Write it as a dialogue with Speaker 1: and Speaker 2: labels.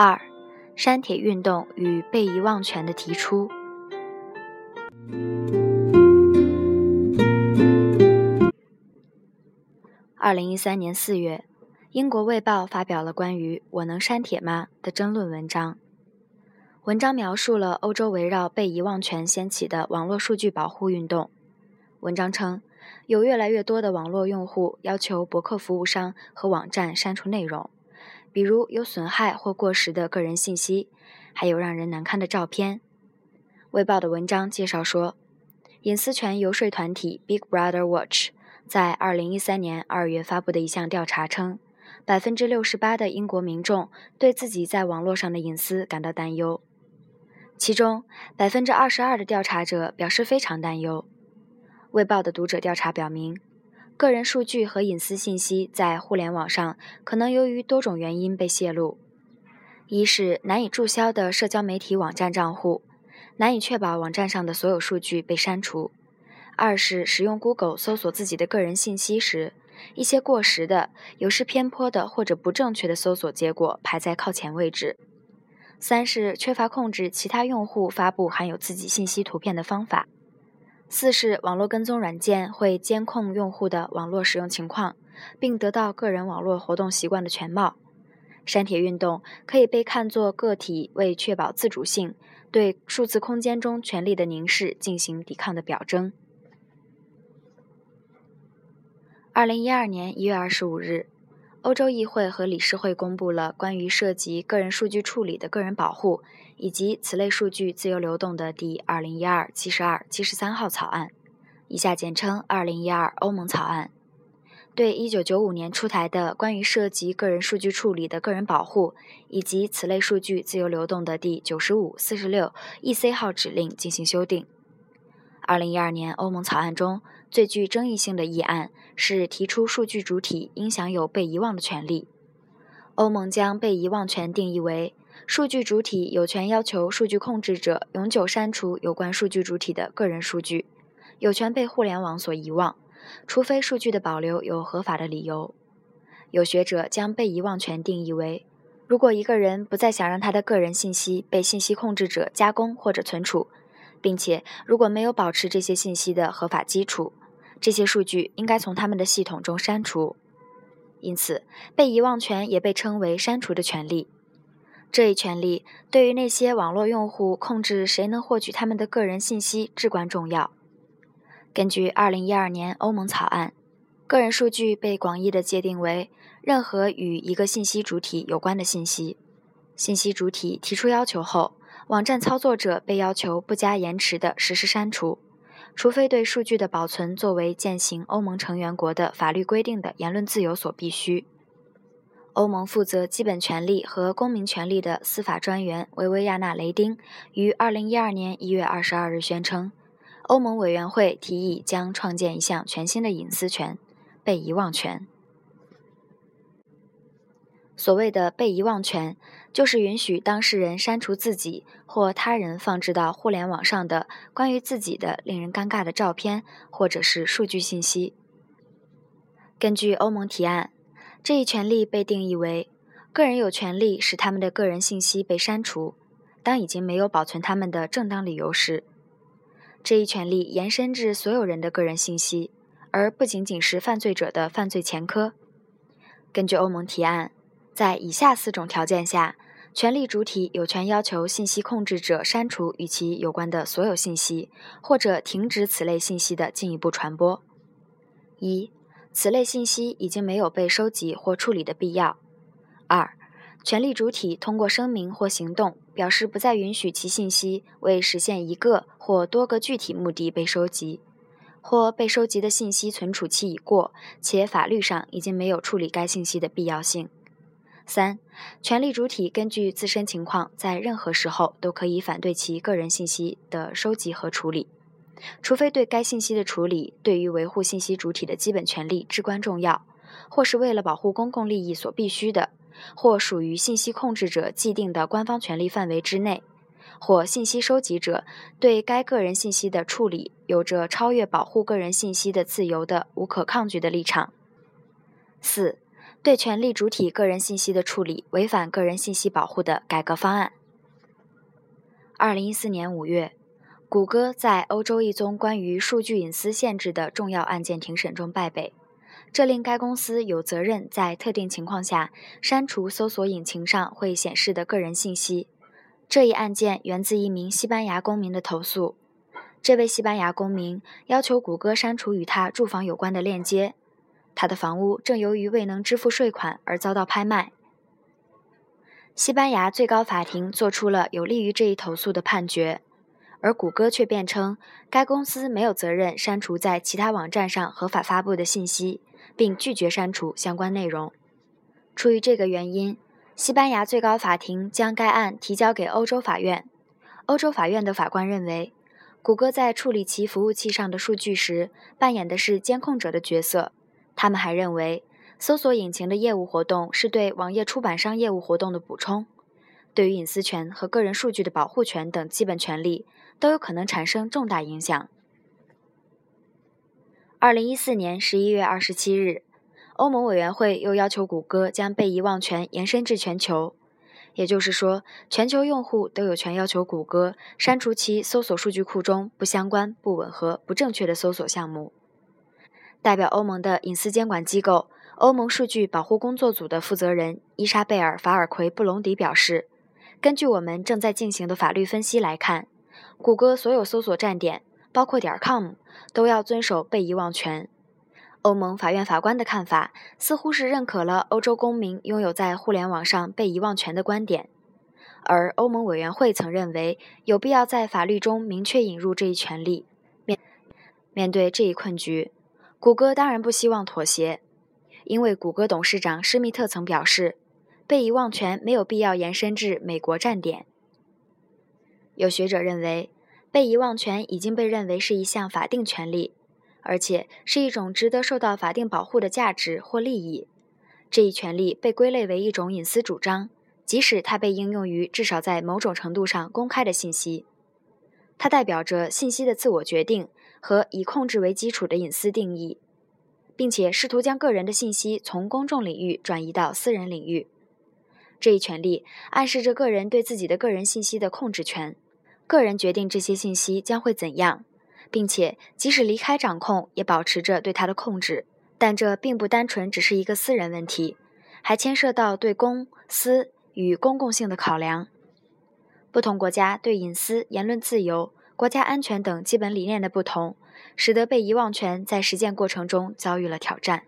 Speaker 1: 二、删帖运动与被遗忘权的提出。二零一三年四月，英国《卫报》发表了关于“我能删帖吗”的争论文章。文章描述了欧洲围绕被遗忘权掀起的网络数据保护运动。文章称，有越来越多的网络用户要求博客服务商和网站删除内容。比如有损害或过时的个人信息，还有让人难堪的照片。卫报的文章介绍说，隐私权游说团体 Big Brother Watch 在2013年2月发布的一项调查称，百分之六十八的英国民众对自己在网络上的隐私感到担忧，其中百分之二十二的调查者表示非常担忧。卫报的读者调查表明。个人数据和隐私信息在互联网上可能由于多种原因被泄露：一是难以注销的社交媒体网站账户，难以确保网站上的所有数据被删除；二是使用 Google 搜索自己的个人信息时，一些过时的、有失偏颇的或者不正确的搜索结果排在靠前位置；三是缺乏控制其他用户发布含有自己信息图片的方法。四是网络跟踪软件会监控用户的网络使用情况，并得到个人网络活动习惯的全貌。删帖运动可以被看作个体为确保自主性，对数字空间中权力的凝视进行抵抗的表征。二零一二年一月二十五日，欧洲议会和理事会公布了关于涉及个人数据处理的个人保护。以及此类数据自由流动的第二零一二七十二七十三号草案，以下简称二零一二欧盟草案，对一九九五年出台的关于涉及个人数据处理的个人保护以及此类数据自由流动的第九十五四十六 EC 号指令进行修订。二零一二年欧盟草案中最具争议性的议案是提出数据主体应享有被遗忘的权利。欧盟将被遗忘权定义为。数据主体有权要求数据控制者永久删除有关数据主体的个人数据，有权被互联网所遗忘，除非数据的保留有合法的理由。有学者将被遗忘权定义为：如果一个人不再想让他的个人信息被信息控制者加工或者存储，并且如果没有保持这些信息的合法基础，这些数据应该从他们的系统中删除。因此，被遗忘权也被称为删除的权利。这一权利对于那些网络用户控制谁能获取他们的个人信息至关重要。根据2012年欧盟草案，个人数据被广义的界定为任何与一个信息主体有关的信息。信息主体提出要求后，网站操作者被要求不加延迟地实施删除，除非对数据的保存作为践行欧盟成员国的法律规定的言论自由所必须。欧盟负责基本权利和公民权利的司法专员维维亚纳·雷丁于2012年1月22日宣称，欧盟委员会提议将创建一项全新的隐私权——被遗忘权。所谓的被遗忘权，就是允许当事人删除自己或他人放置到互联网上的关于自己的令人尴尬的照片或者是数据信息。根据欧盟提案。这一权利被定义为：个人有权利使他们的个人信息被删除，当已经没有保存他们的正当理由时。这一权利延伸至所有人的个人信息，而不仅仅是犯罪者的犯罪前科。根据欧盟提案，在以下四种条件下，权利主体有权要求信息控制者删除与其有关的所有信息，或者停止此类信息的进一步传播：一。此类信息已经没有被收集或处理的必要。二、权利主体通过声明或行动表示不再允许其信息为实现一个或多个具体目的被收集，或被收集的信息存储期已过，且法律上已经没有处理该信息的必要性。三、权利主体根据自身情况，在任何时候都可以反对其个人信息的收集和处理。除非对该信息的处理对于维护信息主体的基本权利至关重要，或是为了保护公共利益所必须的，或属于信息控制者既定的官方权利范围之内，或信息收集者对该个人信息的处理有着超越保护个人信息的自由的无可抗拒的立场。四、对权利主体个人信息的处理违反个人信息保护的改革方案。二零一四年五月，谷歌在欧洲一宗关于数据隐私限制的重要案件庭审中败北，这令该公司有责任在特定情况下删除搜索引擎上会显示的个人信息。这一案件源自一名西班牙公民的投诉，这位西班牙公民要求谷歌删除与他住房有关的链接，他的房屋正由于未能支付税款而遭到拍卖。西班牙最高法庭作出了有利于这一投诉的判决，而谷歌却辩称该公司没有责任删除在其他网站上合法发布的信息，并拒绝删除相关内容。出于这个原因，西班牙最高法庭将该案提交给欧洲法院。欧洲法院的法官认为，谷歌在处理其服务器上的数据时扮演的是监控者的角色。他们还认为。搜索引擎的业务活动是对网页出版商业务活动的补充，对于隐私权和个人数据的保护权等基本权利都有可能产生重大影响。二零一四年十一月二十七日，欧盟委员会又要求谷歌将被遗忘权延伸至全球，也就是说，全球用户都有权要求谷歌删除其搜索数据库中不相关、不吻合、不正确的搜索项目。代表欧盟的隐私监管机构。欧盟数据保护工作组的负责人伊莎贝尔·法尔奎布隆迪表示：“根据我们正在进行的法律分析来看，谷歌所有搜索站点，包括点 .com，都要遵守被遗忘权。”欧盟法院法官的看法似乎是认可了欧洲公民拥有在互联网上被遗忘权的观点，而欧盟委员会曾认为有必要在法律中明确引入这一权利。面面对这一困局，谷歌当然不希望妥协。因为谷歌董事长施密特曾表示，被遗忘权没有必要延伸至美国站点。有学者认为，被遗忘权已经被认为是一项法定权利，而且是一种值得受到法定保护的价值或利益。这一权利被归类为一种隐私主张，即使它被应用于至少在某种程度上公开的信息。它代表着信息的自我决定和以控制为基础的隐私定义。并且试图将个人的信息从公众领域转移到私人领域，这一权利暗示着个人对自己的个人信息的控制权。个人决定这些信息将会怎样，并且即使离开掌控，也保持着对它的控制。但这并不单纯只是一个私人问题，还牵涉到对公私与公共性的考量。不同国家对隐私、言论自由、国家安全等基本理念的不同。使得被遗忘权在实践过程中遭遇了挑战。